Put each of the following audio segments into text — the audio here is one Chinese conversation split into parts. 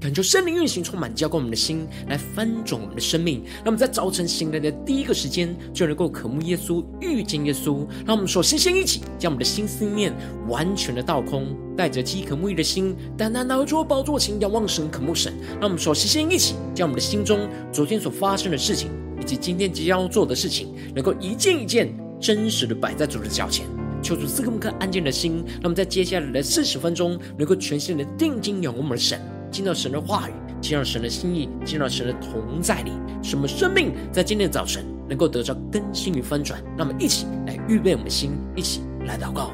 恳求圣灵运行，充满浇灌我们的心，来翻转我们的生命。让我们在早晨醒来的第一个时间，就能够渴慕耶稣、遇见耶稣。让我们首先先一起将我们的心思念完全的倒空，带着饥渴慕义的心，单单拿出宝座前仰望神、渴慕神。让我们首先先一起将我们的心中昨天所发生的事情，以及今天即将要做的事情，能够一件一件真实的摆在主的脚前。求主赐给我们颗安静的心，让我们在接下来的四十分钟，能够全心的定睛仰望我们的神。进到神的话语，进到神的心意，进到神的同在里，什么生命在今天的早晨能够得到更新与翻转。那么一起来预备我们的心，一起来祷告。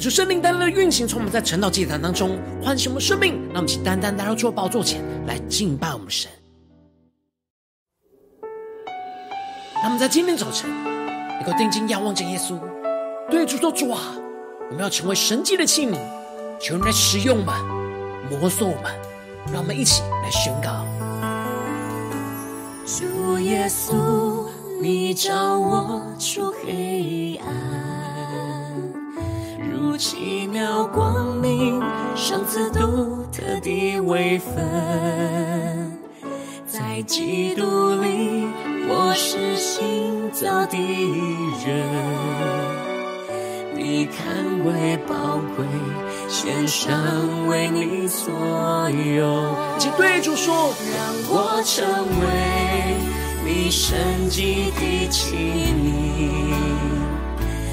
主圣灵单单的运行，从我们在晨祷祭坛当中唤醒我们生命，让我们请单单来到主的宝座前来敬拜我们神。让我们在今天早晨能够定睛仰望着耶稣，对主说：“主啊，我们要成为神迹的器皿，求你来使用我们，摩挲我们。”让我们一起来宣告：主耶稣，你照我出黑暗。如奇妙光明，上次独特的位分，在基督里，我是新造的人。你看为宝贵，献上为你所有。请对主说，让我成为你神迹的器皿。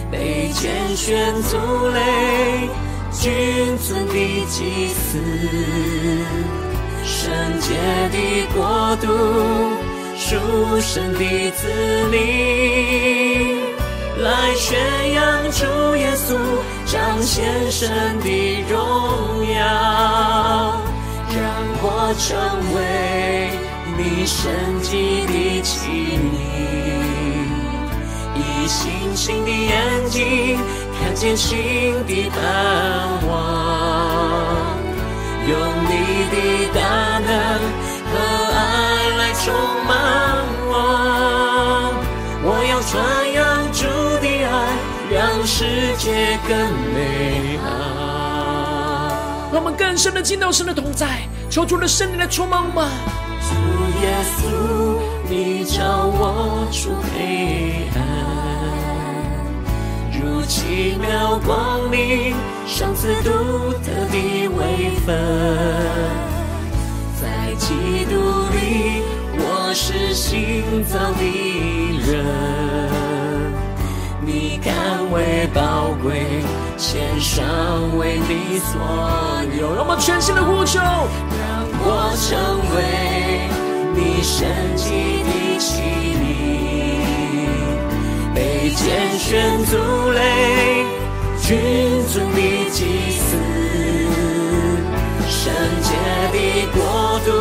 被拣选族类，君尊的祭司，圣洁的国度，属神的子民，来宣扬主耶稣，彰显神的荣耀，让我成为你神迹的器皿。以信心的眼睛看见新的盼望，用你的大能和爱来充满我。我要传扬主的爱，让世界更美好。让我们更深的进到神的同在，求主的圣灵来充满我们。主耶稣，你叫我出奇妙光明，上次独特的位分，在基督里，我是新造的人。你甘为宝贵，献上为你所有。让我们全新的呼求，让我成为你神迹的器皿。被拣选族类，君尊的祭司，圣洁的国度，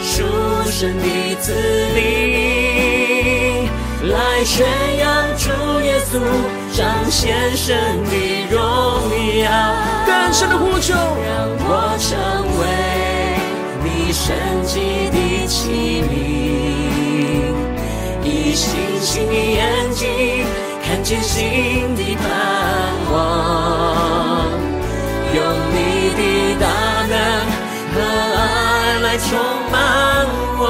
属神的子民，来宣扬主耶稣，彰显神的荣耀。更深的呼求，让我成为你神迹的器皿。以星星的眼睛看见新的盼望，用你的大能和爱来充满我。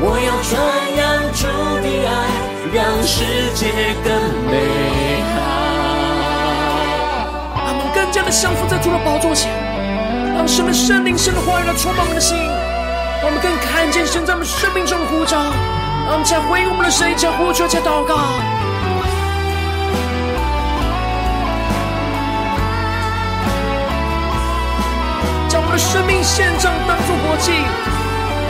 我要传扬主的爱，让世界更美好。让我们更加的降服在主的宝座前，让神的圣灵、神的话语来充满我们的心，让我们更看见神在我们生命中的呼召。让我们再回应我们的神，一起呼求，再祷告。将我们的生命献上，当作活祭；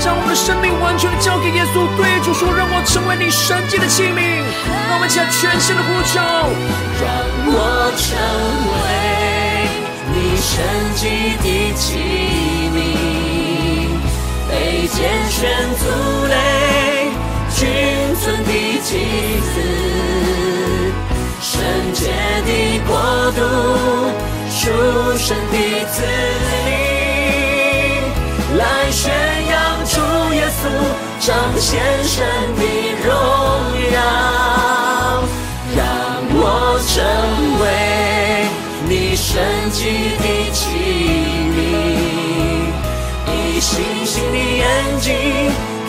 将我们的生命完全的交给耶稣。对主说：“让我成为你神迹的器皿。”让我们起来全心的呼求，让我成为你神迹的器皿，被拣选族类。君尊的祭司，圣洁的国度，属神的子民，来宣扬主耶稣，彰显神的荣耀，让我成为你神迹的器皿，以星星的眼睛。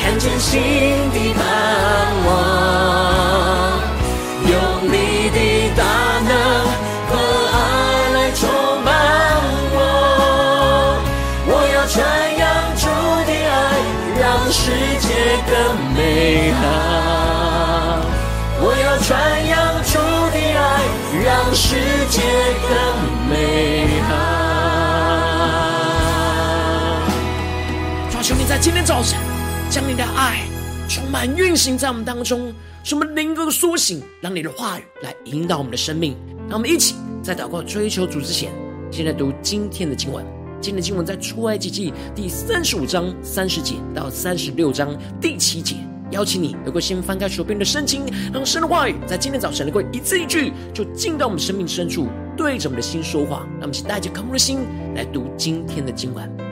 看见新的盼望，用你的大能和爱来充满我。我要传扬主的爱，让世界更美好。我要传扬主的爱，让世界更美好。主啊，求你在今天早晨。将你的爱充满运行在我们当中，使我们灵格的苏醒，让你的话语来引导我们的生命。让我们一起在祷告追求主之前，现在读今天的经文。今天的经文在出埃及记第三十五章三十节到三十六章第七节。邀请你能够先翻开手边的圣经，让神的话语在今天早晨能够一字一句就进到我们生命深处，对着我们的心说话。让我们带着渴慕的心来读今天的经文。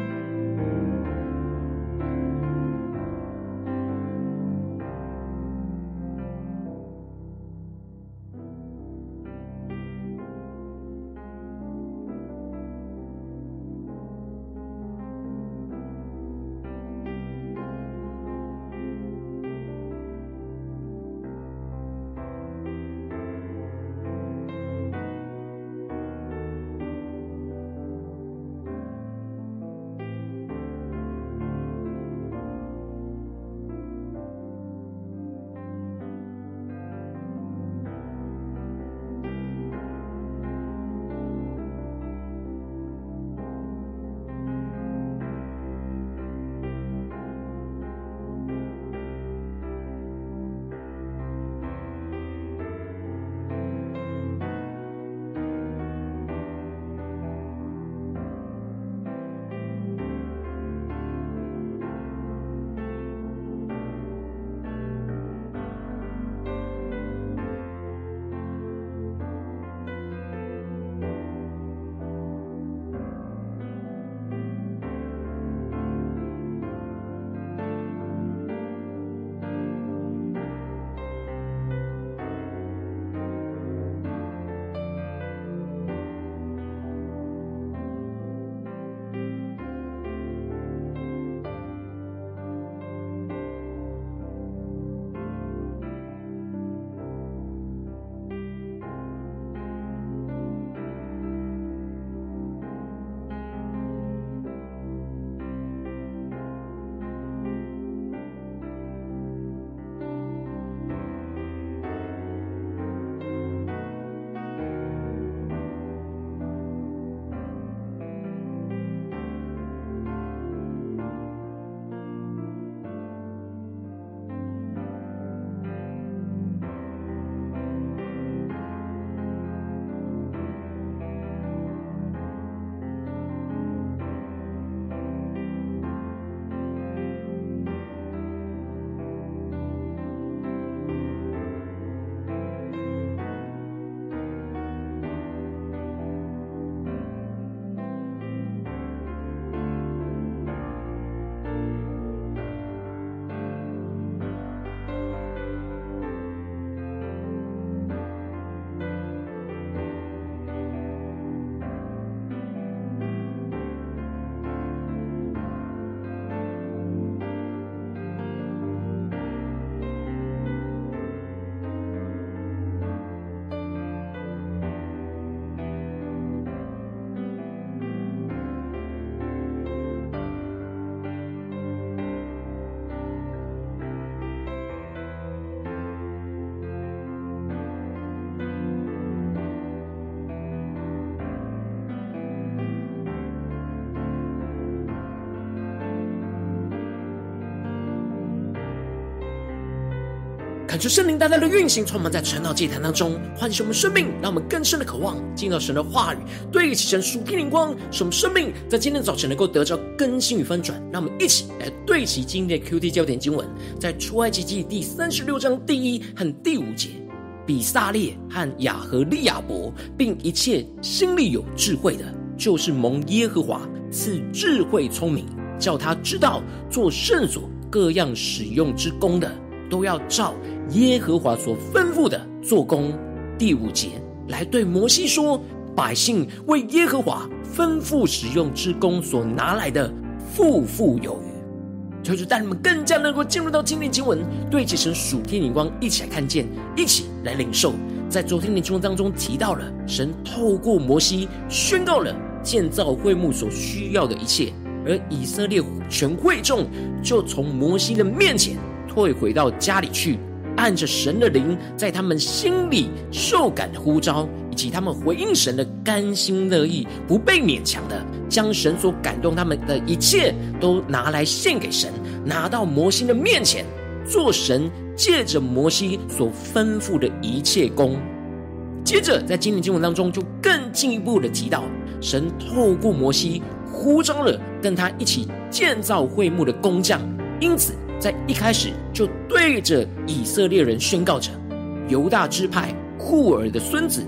感受圣灵大大的运行，充满在晨祷祭坛当中，唤醒我们生命，让我们更深的渴望进到神的话语，对齐神属天灵光，使我们生命在今天早晨能够得着更新与翻转。让我们一起来对齐今天的 QT 焦点经文，在出埃及记第三十六章第一和第五节：比撒列和亚何利亚伯，并一切心里有智慧的，就是蒙耶和华赐智慧聪明，叫他知道做圣所各样使用之工的。都要照耶和华所吩咐的做工。第五节来对摩西说：“百姓为耶和华吩咐使用之工所拿来的，富富有余。”就是带你们更加能够进入到今天经文，对齐神属天眼光，一起来看见，一起来领受。在昨天的经文当中提到了，神透过摩西宣告了建造会幕所需要的一切，而以色列全会众就从摩西的面前。退回到家里去，按着神的灵在他们心里受感呼召，以及他们回应神的甘心乐意，不被勉强的，将神所感动他们的一切都拿来献给神，拿到摩西的面前，做神借着摩西所吩咐的一切工。接着，在今天经文当中，就更进一步的提到，神透过摩西呼召了跟他一起建造会幕的工匠，因此。在一开始就对着以色列人宣告着：犹大支派库尔的孙子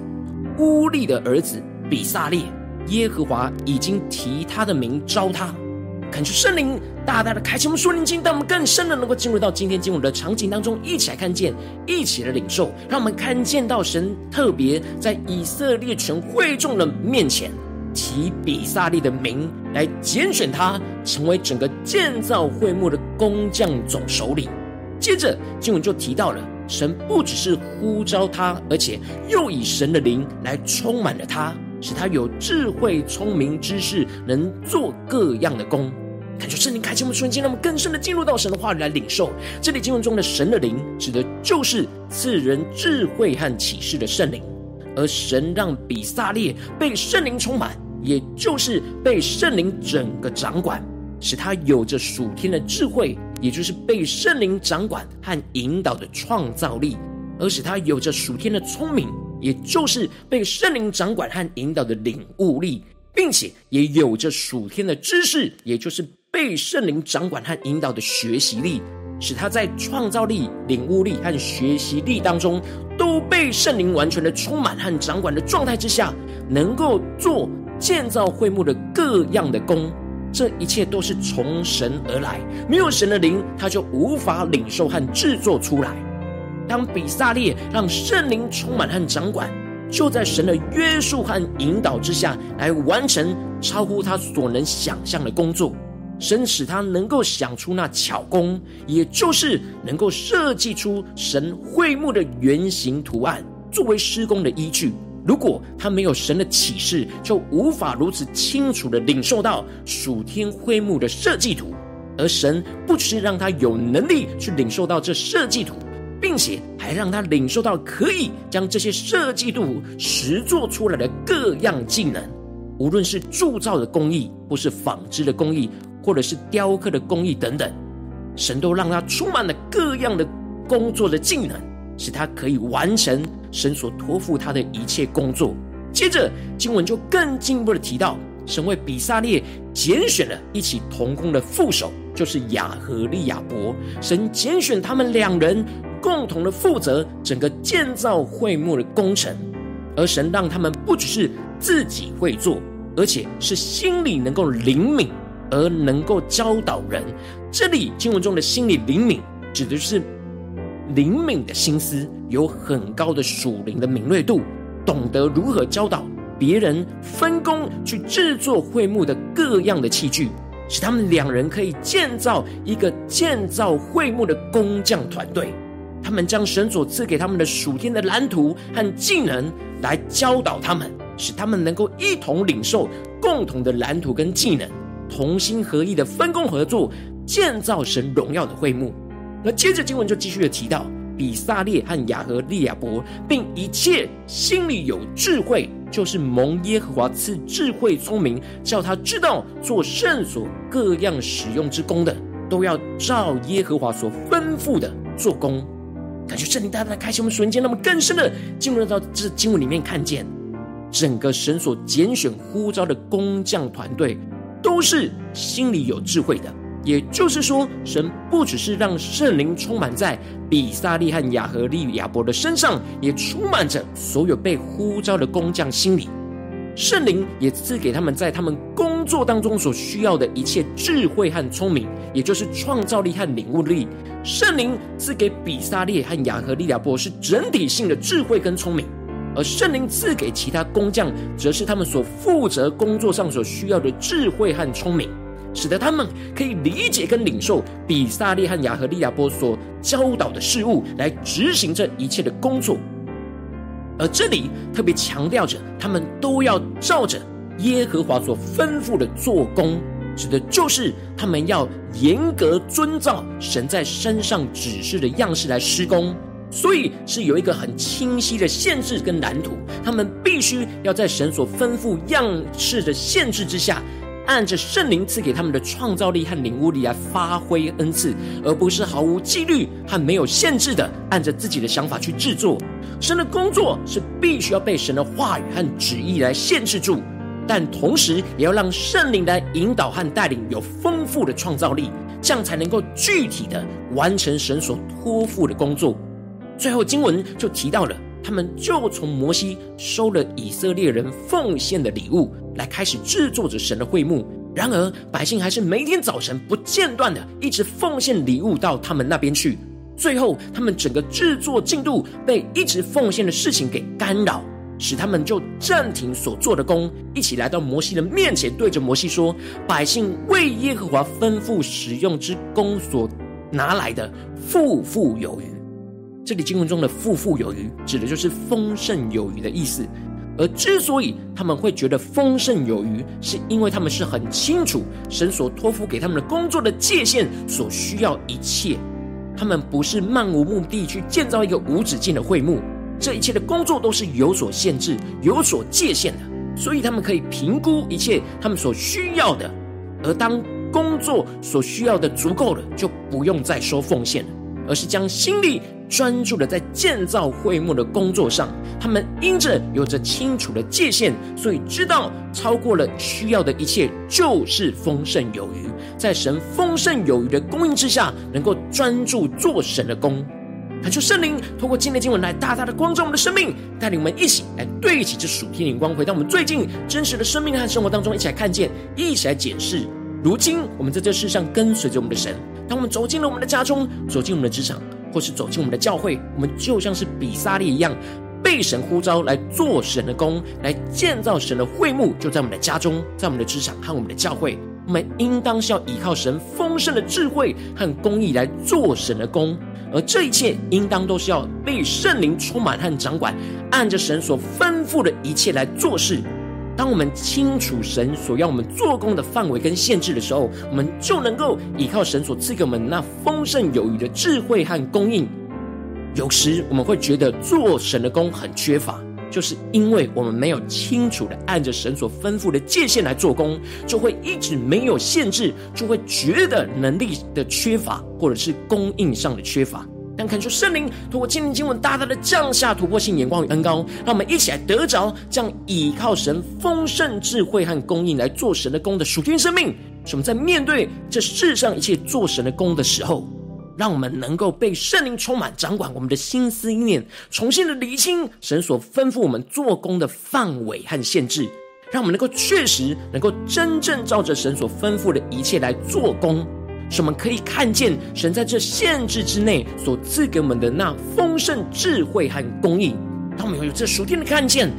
乌利的儿子比撒列，耶和华已经提他的名召他。恳求圣灵大大的开启我们属灵经，让我们更深的能够进入到今天经文的场景当中，一起来看见，一起来领受，让我们看见到神特别在以色列全会众的面前。提比撒列的名来拣选他，成为整个建造会幕的工匠总首领。接着经文就提到了，神不只是呼召他，而且又以神的灵来充满了他，使他有智慧、聪明、知识，能做各样的工。感觉圣灵开启我们瞬间，让我们更深的进入到神的话语来领受。这里经文中的神的灵，指的就是赐人智慧和启示的圣灵，而神让比撒列被圣灵充满。也就是被圣灵整个掌管，使他有着属天的智慧，也就是被圣灵掌管和引导的创造力；而使他有着属天的聪明，也就是被圣灵掌管和引导的领悟力，并且也有着属天的知识，也就是被圣灵掌管和引导的学习力，使他在创造力、领悟力和学习力当中都被圣灵完全的充满和掌管的状态之下，能够做。建造会幕的各样的工，这一切都是从神而来。没有神的灵，他就无法领受和制作出来。当比撒列让圣灵充满和掌管，就在神的约束和引导之下来完成超乎他所能想象的工作。神使他能够想出那巧工，也就是能够设计出神会幕的原型图案，作为施工的依据。如果他没有神的启示，就无法如此清楚地领受到属天会幕的设计图。而神不只是让他有能力去领受到这设计图，并且还让他领受到可以将这些设计图实作出来的各样技能，无论是铸造的工艺，或是纺织的工艺，或者是雕刻的工艺等等，神都让他充满了各样的工作的技能。使他可以完成神所托付他的一切工作。接着经文就更进一步的提到，神为比撒列拣选了一起同工的副手，就是雅和利亚伯。神拣选他们两人共同的负责整个建造会幕的工程，而神让他们不只是自己会做，而且是心里能够灵敏，而能够教导人。这里经文中的心里灵敏，指的是。灵敏的心思，有很高的属灵的敏锐度，懂得如何教导别人分工去制作会幕的各样的器具，使他们两人可以建造一个建造会幕的工匠团队。他们将神所赐给他们的属天的蓝图和技能来教导他们，使他们能够一同领受共同的蓝图跟技能，同心合意的分工合作，建造神荣耀的会幕。那接着经文就继续的提到，比撒列和亚何利亚伯，并一切心里有智慧，就是蒙耶和华赐智慧聪明，叫他知道做圣所各样使用之工的，都要照耶和华所吩咐的做工。感觉圣灵大大的开启我们瞬间，让我们更深的进入到这经文里面，看见整个神所拣选呼召的工匠团队，都是心里有智慧的。也就是说，神不只是让圣灵充满在比撒利和亚和利亚伯的身上，也充满着所有被呼召的工匠心里。圣灵也赐给他们在他们工作当中所需要的一切智慧和聪明，也就是创造力和领悟力。圣灵赐给比撒利和亚和利亚伯是整体性的智慧跟聪明，而圣灵赐给其他工匠，则是他们所负责工作上所需要的智慧和聪明。使得他们可以理解跟领受比撒利和亚和利亚波所教导的事物，来执行这一切的工作。而这里特别强调着，他们都要照着耶和华所吩咐的做工，指的就是他们要严格遵照神在身上指示的样式来施工。所以是有一个很清晰的限制跟蓝图，他们必须要在神所吩咐样式的限制之下。按着圣灵赐给他们的创造力和领悟力来发挥恩赐，而不是毫无纪律和没有限制的按着自己的想法去制作。神的工作是必须要被神的话语和旨意来限制住，但同时也要让圣灵来引导和带领，有丰富的创造力，这样才能够具体的完成神所托付的工作。最后经文就提到了。他们就从摩西收了以色列人奉献的礼物，来开始制作着神的会幕。然而，百姓还是每天早晨不间断的一直奉献礼物到他们那边去。最后，他们整个制作进度被一直奉献的事情给干扰，使他们就暂停所做的工，一起来到摩西的面前，对着摩西说：“百姓为耶和华吩咐使用之工所拿来的，富富有余。”这里经文中的“富富有余”指的就是丰盛有余的意思。而之所以他们会觉得丰盛有余，是因为他们是很清楚神所托付给他们的工作的界限，所需要一切。他们不是漫无目的去建造一个无止境的会幕，这一切的工作都是有所限制、有所界限的。所以他们可以评估一切他们所需要的，而当工作所需要的足够了，就不用再收奉献了，而是将心力。专注的在建造会幕的工作上，他们因着有着清楚的界限，所以知道超过了需要的一切就是丰盛有余。在神丰盛有余的供应之下，能够专注做神的工。恳求圣灵透过今天的经文来大大的光照我们的生命，带领我们一起来对齐这属天灵光，回到我们最近真实的生命和生活当中，一起来看见，一起来检视。如今我们在这世上跟随着我们的神，当我们走进了我们的家中，走进我们的职场。或是走进我们的教会，我们就像是比撒利一样，被神呼召来做神的工，来建造神的会幕，就在我们的家中，在我们的职场和我们的教会。我们应当是要依靠神丰盛的智慧和公义来做神的工，而这一切应当都是要被圣灵充满和掌管，按着神所吩咐的一切来做事。当我们清楚神所要我们做工的范围跟限制的时候，我们就能够依靠神所赐给我们那丰盛有余的智慧和供应。有时我们会觉得做神的工很缺乏，就是因为我们没有清楚的按着神所吩咐的界限来做工，就会一直没有限制，就会觉得能力的缺乏，或者是供应上的缺乏。但恳求圣灵透过今天经文大大的降下突破性眼光与恩膏，让我们一起来得着这样倚靠神丰盛智慧和供应来做神的工的属天生命。使我们在面对这世上一切做神的工的时候，让我们能够被圣灵充满，掌管我们的心思意念，重新的理清神所吩咐我们做工的范围和限制，让我们能够确实能够真正照着神所吩咐的一切来做工。使我们可以看见神在这限制之内所赐给我们的那丰盛智慧和供应，当我们有这属天的看见，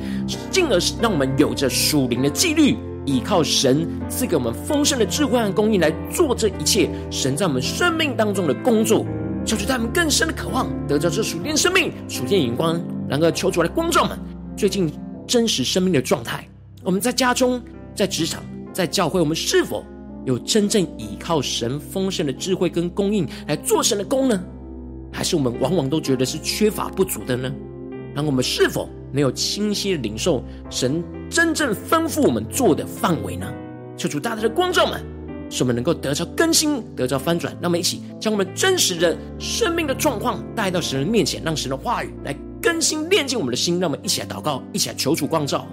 进而让我们有着属灵的纪律，依靠神赐给我们丰盛的智慧和供应来做这一切神在我们生命当中的工作，求主带我们更深的渴望得着这属天生命、属天眼光。然后，求主来光照们最近真实生命的状态。我们在家中、在职场、在教会，我们是否有真正依靠神丰盛的智慧跟供应来做神的工呢？还是我们往往都觉得是缺乏不足的呢？那我们是否没有清晰的领受神真正吩咐我们做的范围呢？求主大大的光照们，使我们能够得着更新，得着翻转。让我们一起将我们真实的生命的状况带到神的面前，让神的话语来更新、炼净我们的心。让我们一起来祷告，一起来求主光照。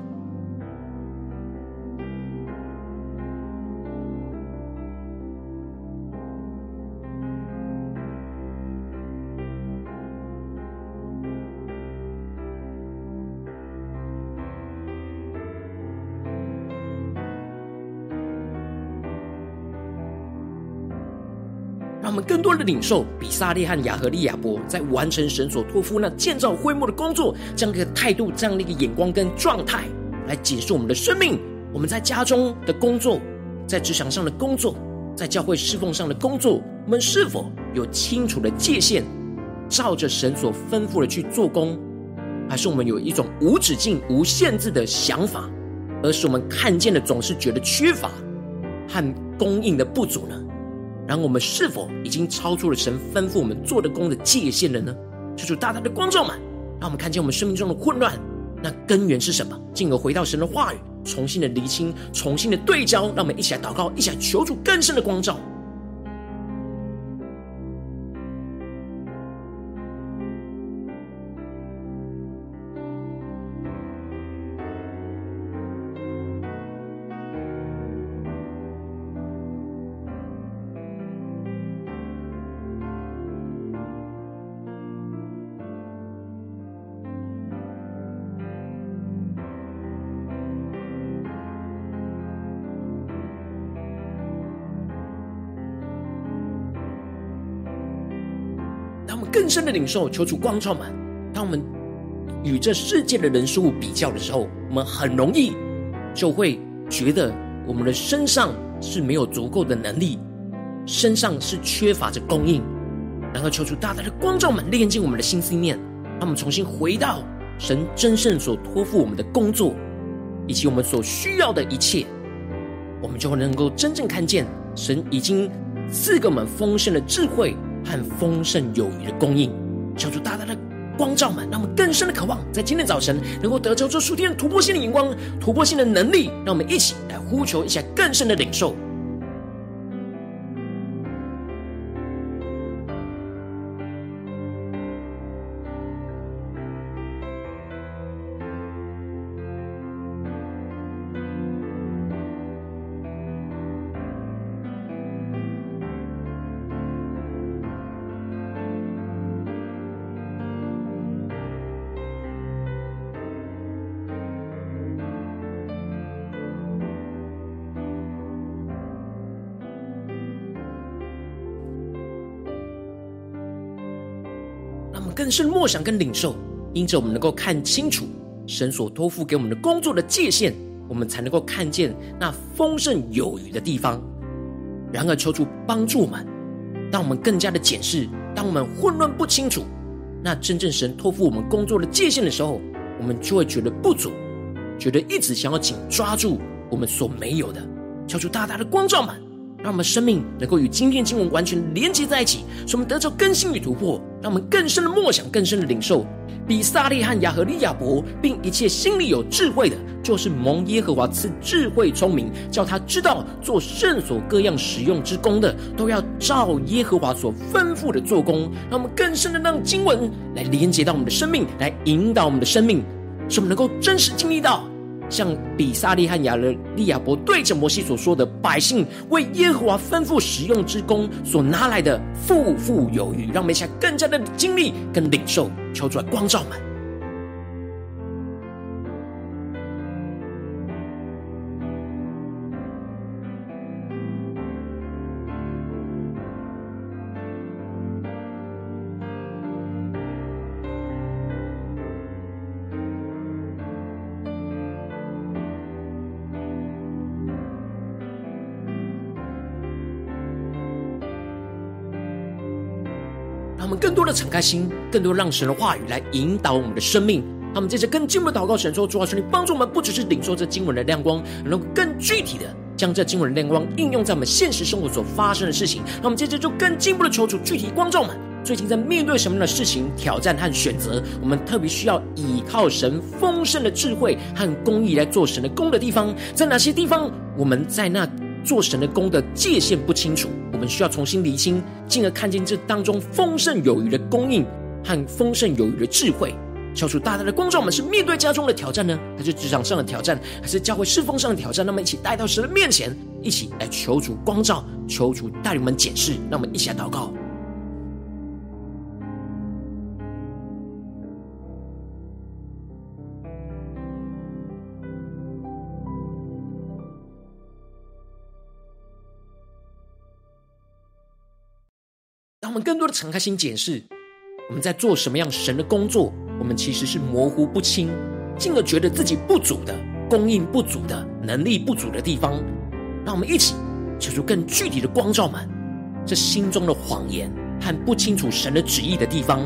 更多的领受比撒利和亚和利亚伯在完成神所托付那建造会幕的工作，这样一个态度，这样的一个眼光跟状态，来解释我们的生命。我们在家中的工作，在职场上的工作，在教会侍奉上的工作，我们是否有清楚的界限，照着神所吩咐的去做工，还是我们有一种无止境、无限制的想法，而是我们看见的总是觉得缺乏和供应的不足呢？然后我们是否已经超出了神吩咐我们做的工的界限了呢？求主大大的光照们，让我们看见我们生命中的混乱，那根源是什么？进而回到神的话语，重新的厘清，重新的对焦。让我们一起来祷告，一起来求主更深的光照。更深的领受，求主光照们。当我们与这世界的人事物比较的时候，我们很容易就会觉得我们的身上是没有足够的能力，身上是缺乏着供应。然后求主大大的光照们，炼净我们的心思念，让我们重新回到神真正所托付我们的工作，以及我们所需要的一切，我们就会能够真正看见神已经赐给我们丰盛的智慧。和丰盛有余的供应，求主大大的光照们，让我们更深的渴望，在今天早晨能够得着这数天突破性的眼光、突破性的能力，让我们一起来呼求一下更深的领受。更深默想跟领受，因着我们能够看清楚神所托付给我们的工作的界限，我们才能够看见那丰盛有余的地方。然而，求主帮助我们，当我们更加的检视，当我们混乱不清楚那真正神托付我们工作的界限的时候，我们就会觉得不足，觉得一直想要紧抓住我们所没有的。求主大大的光照们。让我们生命能够与今天经文完全连接在一起，使我们得着更新与突破。让我们更深的默想，更深的领受。比撒利和亚和利亚伯，并一切心里有智慧的，就是蒙耶和华赐智慧聪明，叫他知道做圣所各样使用之工的，都要照耶和华所吩咐的做工。让我们更深的让经文来连接到我们的生命，来引导我们的生命，使我们能够真实经历到。像比萨利和亚勒利亚伯对着摩西所说的，百姓为耶和华吩咐使用之功所拿来的，富富有余，让我们一起更加的精力跟领受，求主来光照门。更多的敞开心，更多让神的话语来引导我们的生命。他们接着更进一步祷告，神说：“主啊，求你帮助我们，不只是领受这经文的亮光，能够更具体的将这经文的亮光应用在我们现实生活所发生的事情。”那我们接着就更进一步的求主具体光照我们。最近在面对什么样的事情、挑战和选择，我们特别需要依靠神丰盛的智慧和公义来做神的工的地方，在哪些地方，我们在那做神的功的界限不清楚，我们需要重新厘清，进而看见这当中丰盛有余的供应和丰盛有余的智慧。敲出大大的光照，我们是面对家中的挑战呢，还是职场上的挑战，还是教会侍奉上的挑战？那么一起带到神的面前，一起来求主光照，求主带领我们检视。让我们一起来祷告。我们更多的敞开心检视，我们在做什么样神的工作？我们其实是模糊不清，进而觉得自己不足的、供应不足的、能力不足的地方。让我们一起求出更具体的光照们，这心中的谎言和不清楚神的旨意的地方，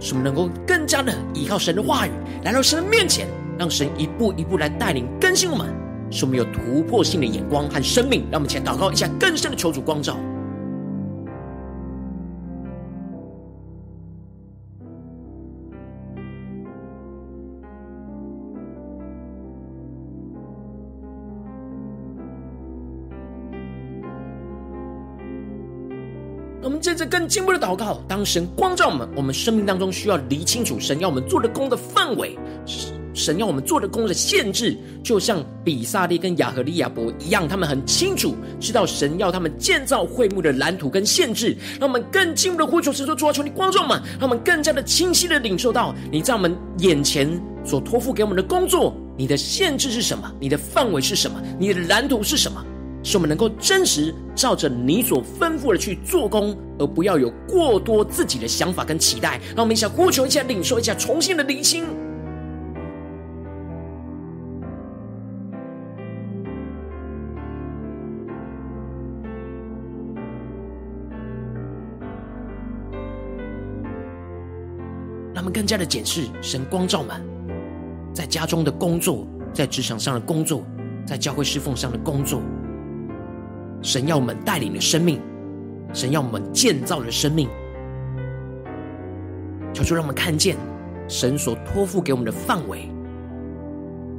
使我们能够更加的依靠神的话语，来到神的面前，让神一步一步来带领更新我们，使我们有突破性的眼光和生命。让我们前祷告一下，更深的求主光照。着更进一步的祷告，当神光照我们，我们生命当中需要理清楚神要我们做的工的范围，神要我们做的工的限制，就像比撒利跟亚何利亚伯一样，他们很清楚知道神要他们建造会幕的蓝图跟限制。让我们更进一步的呼求神说：主啊，求你光照我们，让我们更加的清晰的领受到你在我们眼前所托付给我们的工作，你的限制是什么？你的范围是什么？你的蓝图是什么？使我们能够真实照着你所吩咐的去做工，而不要有过多自己的想法跟期待。让我们一起呼求一下，领受一下，重新的厘清。让我们更加的检视神光照们，在家中的工作，在职场上的工作，在教会侍奉上的工作。神要我们带领的生命，神要我们建造的生命，求主让我们看见神所托付给我们的范围，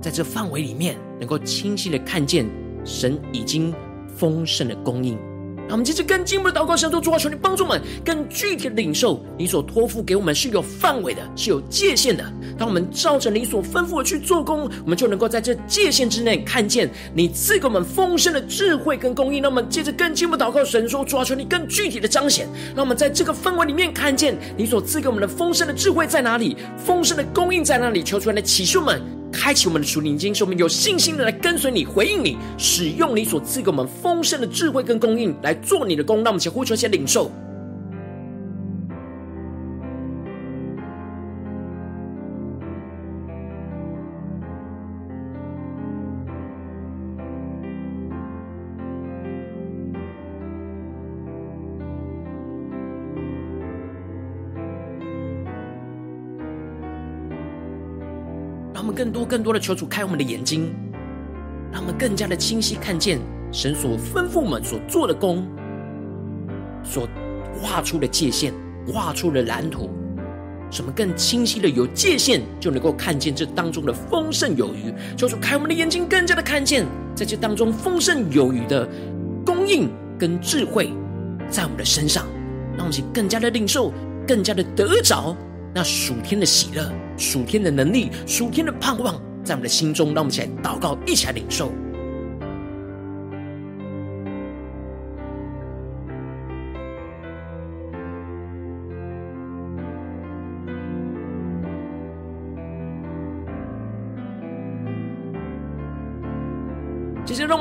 在这范围里面，能够清晰的看见神已经丰盛的供应。让我们接着更进一步的祷告，向主主啊，求你帮助我们更具体的领受你所托付给我们是有范围的，是有界限的。当我们照着你所吩咐的去做工，我们就能够在这界限之内看见你赐给我们丰盛的智慧跟供应。那么，接着更进一步祷告，神说主啊，求你更具体的彰显，让我们在这个范围里面看见你所赐给我们的丰盛的智慧在哪里，丰盛的供应在哪里。求出来的启示们。开启我们的属灵经，使我们有信心的来跟随你，回应你，使用你所赐给我们丰盛的智慧跟供应来做你的工。让我们先呼求，先领受。让我们更多更多的求主开我们的眼睛，让我们更加的清晰看见神所吩咐我们所做的工，所画出的界限，画出的蓝图，使我们更清晰的有界限，就能够看见这当中的丰盛有余。求主开我们的眼睛，更加的看见在这当中丰盛有余的供应跟智慧在我们的身上，让我们更加的领受，更加的得着那属天的喜乐。属天的能力，属天的盼望，在我们的心中，让我们一起来祷告，一起来领受。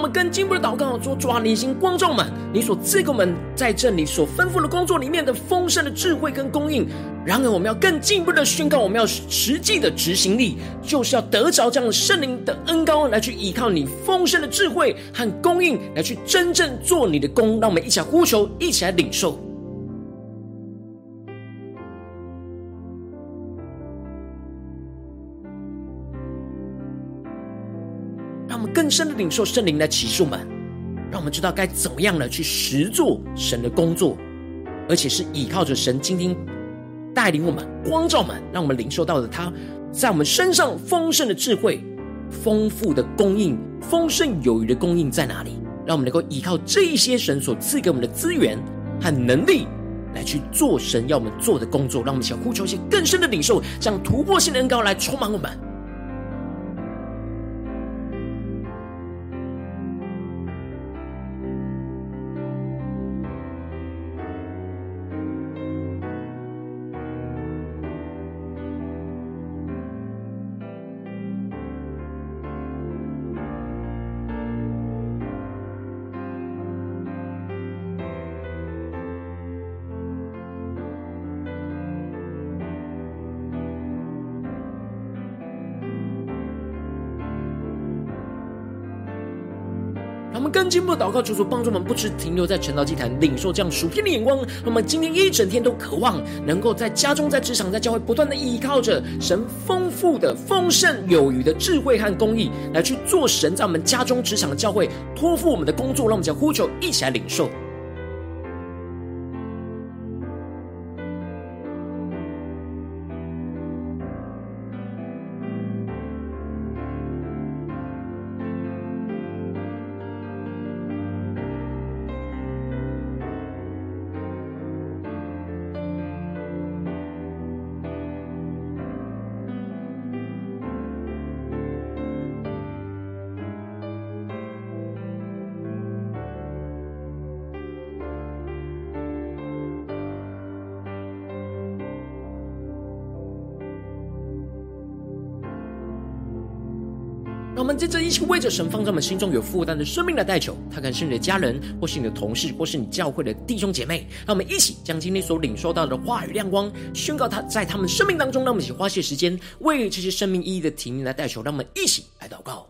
们更进一步的祷告，说：主啊，你心光照们，你所赐给我们在这里所吩咐的工作里面的丰盛的智慧跟供应。然而，我们要更进一步的宣告，我们要实际的执行力，就是要得着这样圣灵的恩高，来去依靠你丰盛的智慧和供应，来去真正做你的工。让我们一起来呼求，一起来领受。更深的领受圣灵的启示们，让我们知道该怎么样的去实做神的工作，而且是依靠着神今天带领我们、光照们，让我们领受到的他在我们身上丰盛的智慧、丰富的供应、丰盛有余的供应在哪里？让我们能够依靠这一些神所赐给我们的资源和能力，来去做神要我们做的工作。让我们想呼求一些更深的领受，这样突破性的恩膏来充满我们。更进一步的祷告，求主帮助我们，不只停留在晨祷祭坛，领受这样属天的眼光。那么今天一整天都渴望能够在家中、在职场、在教会，不断的依靠着神丰富的、丰盛有余的智慧和公义，来去做神在我们家中、职场的教会托付我们的工作。让我们将呼求一起来领受。我们在这一起为着神放在我们心中有负担的生命来代求，他可能是你的家人，或是你的同事，或是你教会的弟兄姐妹。让我们一起将今天所领受到的话语亮光宣告他在他们生命当中。让我们一起花些时间为这些生命意义的提名来代求。让我们一起来祷告。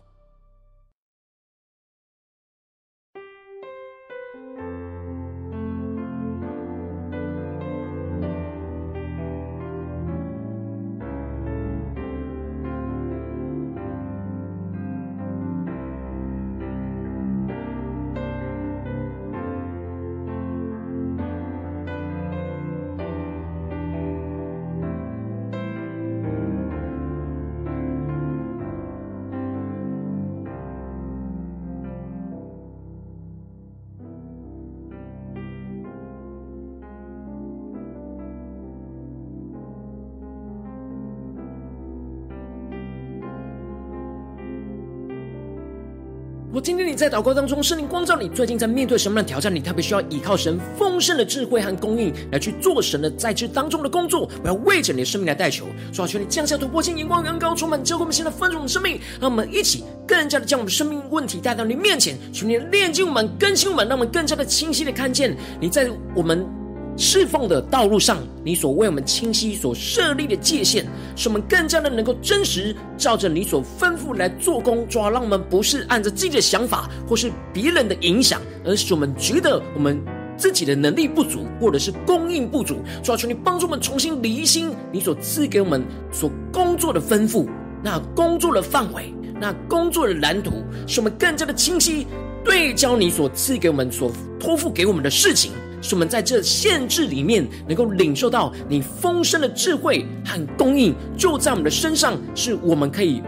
我今天你在祷告当中，圣灵光照你，最近在面对什么样的挑战？你特别需要依靠神丰盛的智慧和供应来去做神的在这当中的工作。我要为着你的生命来代求，说求你降下突破性眼光，远高充满，教会我们现在丰盛的生命，让我们一起更加的将我们生命问题带到你面前，求你炼净我们，更新我们，让我们更加的清晰的看见你在我们。侍奉的道路上，你所为我们清晰所设立的界限，使我们更加的能够真实照着你所吩咐来做工，主要让我们不是按着自己的想法或是别人的影响，而是我们觉得我们自己的能力不足，或者是供应不足，主要求你帮助我们重新厘清你所赐给我们所工作的吩咐，那工作的范围，那工作的蓝图，使我们更加的清晰对焦你所赐给我们所托付给我们的事情。使我们在这限制里面，能够领受到你丰盛的智慧和供应，就在我们的身上，是我们可以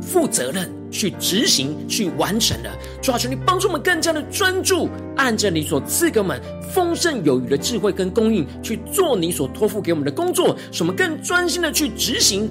负责任去执行、去完成的。主啊，求你帮助我们更加的专注，按着你所赐给我们丰盛有余的智慧跟供应，去做你所托付给我们的工作，使我们更专心的去执行。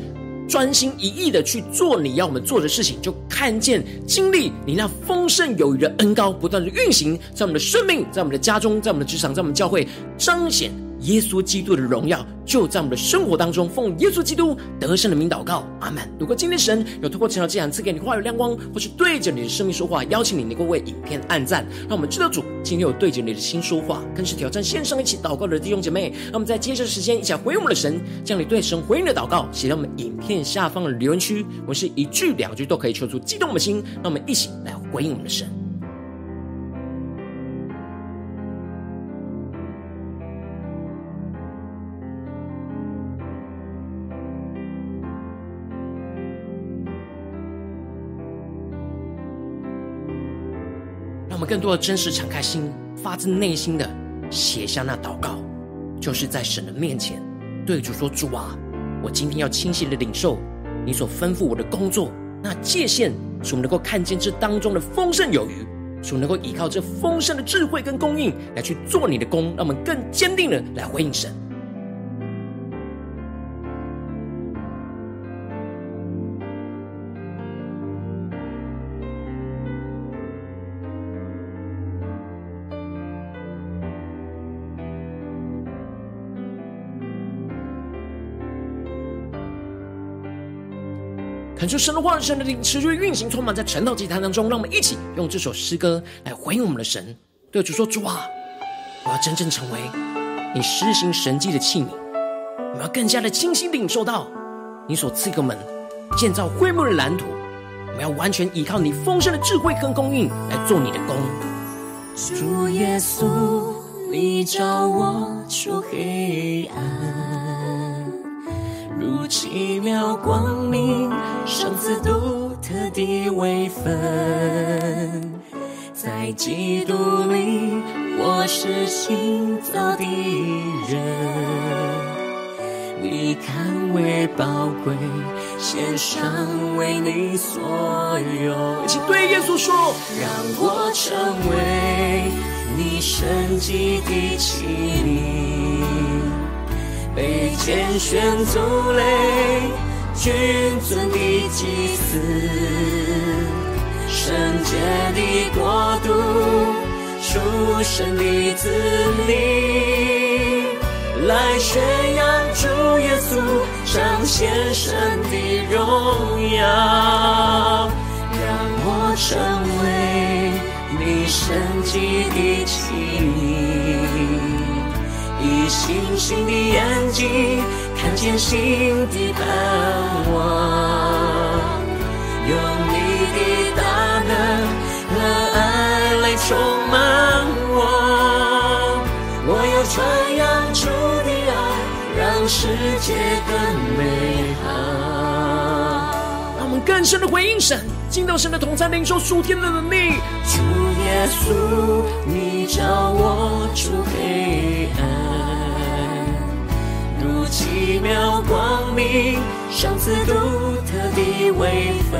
专心一意的去做你要我们做的事情，就看见经历你那丰盛有余的恩高，不断的运行在我们的生命，在我们的家中，在我们的职场，在我们教会彰显。耶稣基督的荣耀就在我们的生活当中，奉耶稣基督得胜的名祷告，阿门。如果今天神有透过晨祷祭坛赐给你话语亮光，或是对着你的生命说话，邀请你能够为影片按赞，让我们知道主今天有对着你的心说话，更是挑战线上一起祷告的弟兄姐妹。让我们在接着时间一起来回应我们的神，将你对神回应的祷告写在我们影片下方的留言区，我们是一句两句都可以求出激动我们的心，让我们一起来回应我们的神。更多的真实敞开心，发自内心的写下那祷告，就是在神的面前对主说：“主啊，我今天要清晰的领受你所吩咐我的工作，那界限，使我们能够看见这当中的丰盛有余，主能够依靠这丰盛的智慧跟供应来去做你的工，让我们更坚定的来回应神。恳求神的话语、神的灵持续运行，充满在晨祷祭坛当中。让我们一起用这首诗歌来回应我们的神，对主说：“主啊，我要真正成为你施行神迹的器皿。我要更加的清晰领受到你所赐给我们建造会幕的蓝图。我们要完全依靠你丰盛的智慧跟供应来做你的工。”主耶稣，你照我出黑暗，如奇妙光明。赏赐独特的位分，在基督里，我是新造的人。你看为宝贵，献上为你所有。一起对耶稣说：让我成为你神迹的器皿，被拣选族类。君尊的祭司，圣洁的国度，属神的子民，来宣扬主耶稣，彰显神的荣耀，让我成为你神迹的器皿，以星星的眼睛。看见新的盼望，用你的大能和爱来充满我。我要传扬主的爱，让世界更美好。让我们更深的回应神，进到神的同在，领受属天的能力。主耶稣，你照我出黑暗。奇妙光明，上赐独特的微分，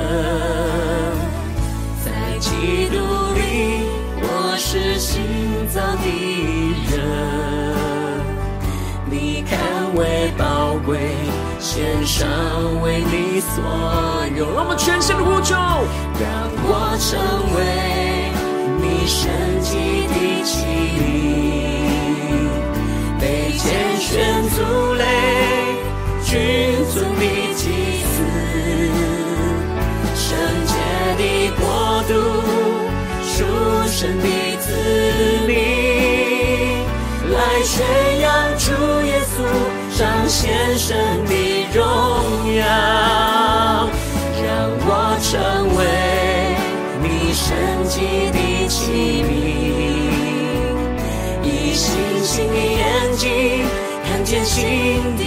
在基督里，我是新造的人。你看为宝贵，献上为你所有。让我们全心的呼求，让我成为你神迹的器皿，被拣选族。君尊的祭司，圣洁的国度，属神的子民，来宣扬主耶稣，彰显神的荣耀，让我成为你神迹的器皿，以星星的眼睛看见新的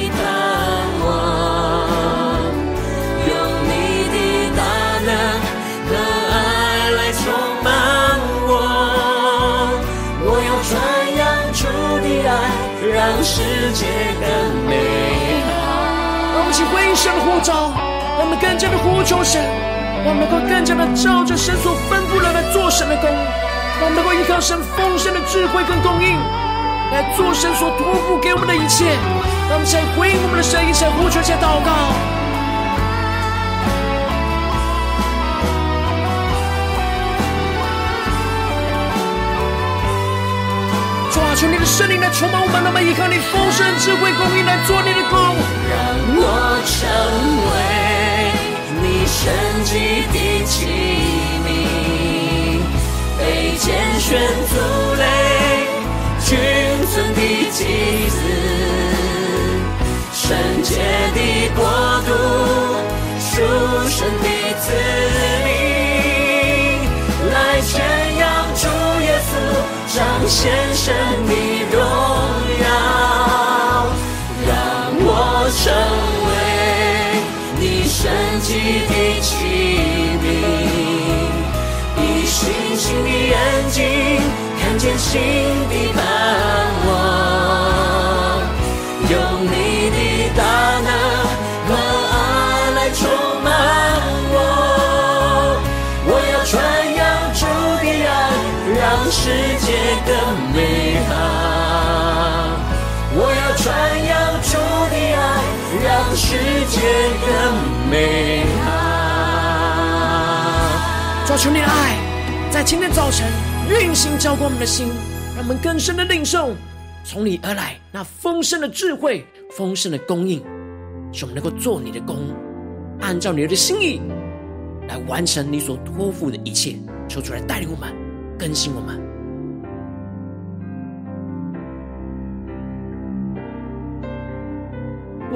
界更美好。让我们一起回应神的呼召，让我们更加的呼求神，我们能够更加的照着神所吩咐的来做神的工，让我们能够依靠神丰盛的智慧跟供应。来做神所托付给我们的一切，让我们先回应我们的神，一起呼求，一起祷告。求你的圣灵来充满我们，那么依靠你丰盛智慧供应来做你的工，让我成为你神迹的器皿，被拣选族类。君尊的祭司，圣洁的国度，属神的子民，来宣扬稣，彰显神的荣耀，让我成为你神迹的器皿，以星星的眼睛。看见新的更美好。抓住你的爱，在今天早晨运行浇灌我们的心，让我们更深的领受从你而来那丰盛的智慧、丰盛的供应，使我们能够做你的工，按照你的心意来完成你所托付的一切。求主来带领我们，更新我们。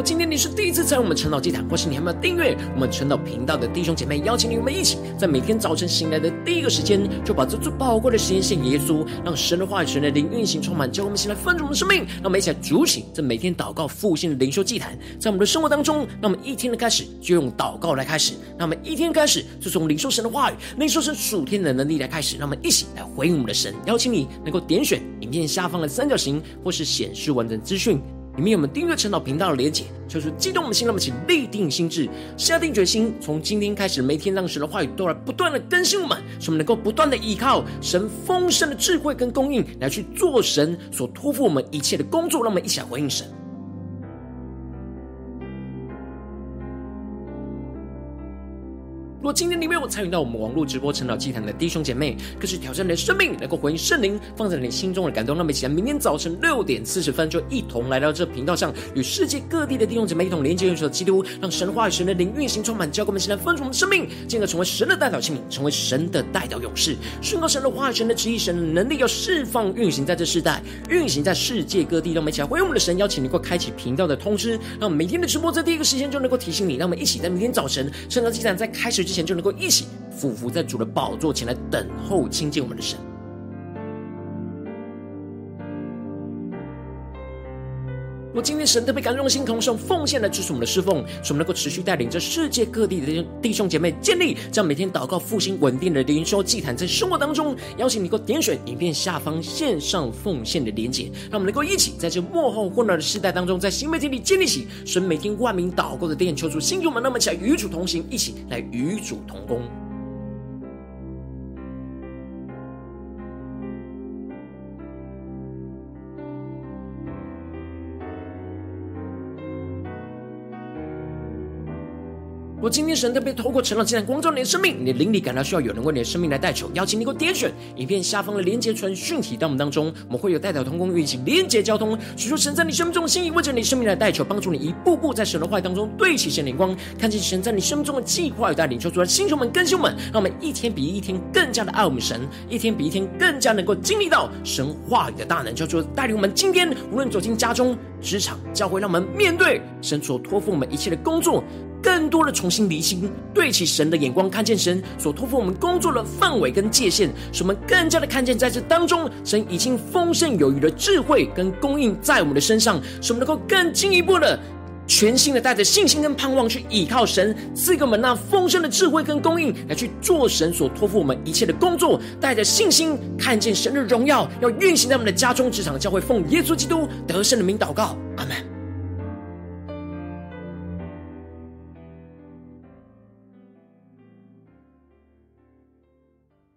今天你是第一次在我们晨祷祭坛，或是你还没有订阅我们晨祷频道的弟兄姐妹，邀请你们一起在每天早晨醒来的第一个时间，就把这最宝贵的时间献给耶稣，让神的话语、神的灵运行充满，叫我们醒来丰盛的生命。让我们一起来主起这每天祷告复兴的灵修祭坛，在我们的生活当中，那么一天的开始就用祷告来开始，那么一天开始就从灵修神的话语、灵修神属天的能力来开始，让我们一起来回应我们的神。邀请你能够点选影片下方的三角形，或是显示完整资讯。你们有我们订阅陈祷频道的连结，就是激动我们心，那么请立定心智，下定决心，从今天开始，每天让神的话语都来不断的更新我们，使我们能够不断的依靠神丰盛的智慧跟供应，来去做神所托付我们一切的工作。让我们一起来回应神。如果今天你没有参与到我们网络直播晨祷祭坛的弟兄姐妹，更是挑战你的生命，能够回应圣灵放在你心。中的感动。那么起来，明天早晨六点四十分，就一同来到这频道上，与世界各地的弟兄姐妹一同连接、用手基督，让神话语、神的灵运行充满，教灌我们，现在丰盛我们的生命，进而成为神的代祷器皿，成为神的代祷勇士，宣告神的话语、神的旨意、神的能力，要释放运行在这世代，运行在世界各地。让我们一起来回应我们的神，邀请你能够开启频道的通知，让每天的直播在第一个时间就能够提醒你。让我们一起在明天早晨晨祷祭坛在开始之前，就能够一起。俯伏在主的宝座前来等候亲近我们的神。若今天神特别感动的心，同时奉献来支持我们的侍奉，使我们能够持续带领着世界各地的弟兄姐妹建立这样每天祷告复兴稳定的灵修祭坛，在生活当中，邀请你能够点选影片下方线上奉献的连结，让我们能够一起在这幕后混乱的时代当中，在新媒体里建立起神每天万名祷告的殿，求主心中们，那么起来与主同行，一起来与主同工。如果今天神特别透过晨祷祭坛光照你的生命，你的灵里感到需要有人为你的生命来代求，邀请你给我点选影片下方的连结传讯息到我们当中，我们会有代祷同工运行连结交通，许说神在你生命中的心意，为着你生命来代求，帮助你一步步在神的话语当中对齐神的眼光，看见神在你生命中的计划与带领，求主来星球们更新们，让我们一天比一天更加的爱我们神，一天比一天更加能够经历到神话语的大能，求主带领我们今天无论走进家中、职场、教会，让我们面对神所托付我们一切的工作。更多的重新厘清，对齐神的眼光，看见神所托付我们工作的范围跟界限，使我们更加的看见在这当中，神已经丰盛有余的智慧跟供应在我们的身上，使我们能够更进一步的全新的带着信心跟盼望去倚靠神赐给我们那丰盛的智慧跟供应，来去做神所托付我们一切的工作，带着信心看见神的荣耀要运行在我们的家中、职场、教会，奉耶稣基督得胜的名祷告，阿门。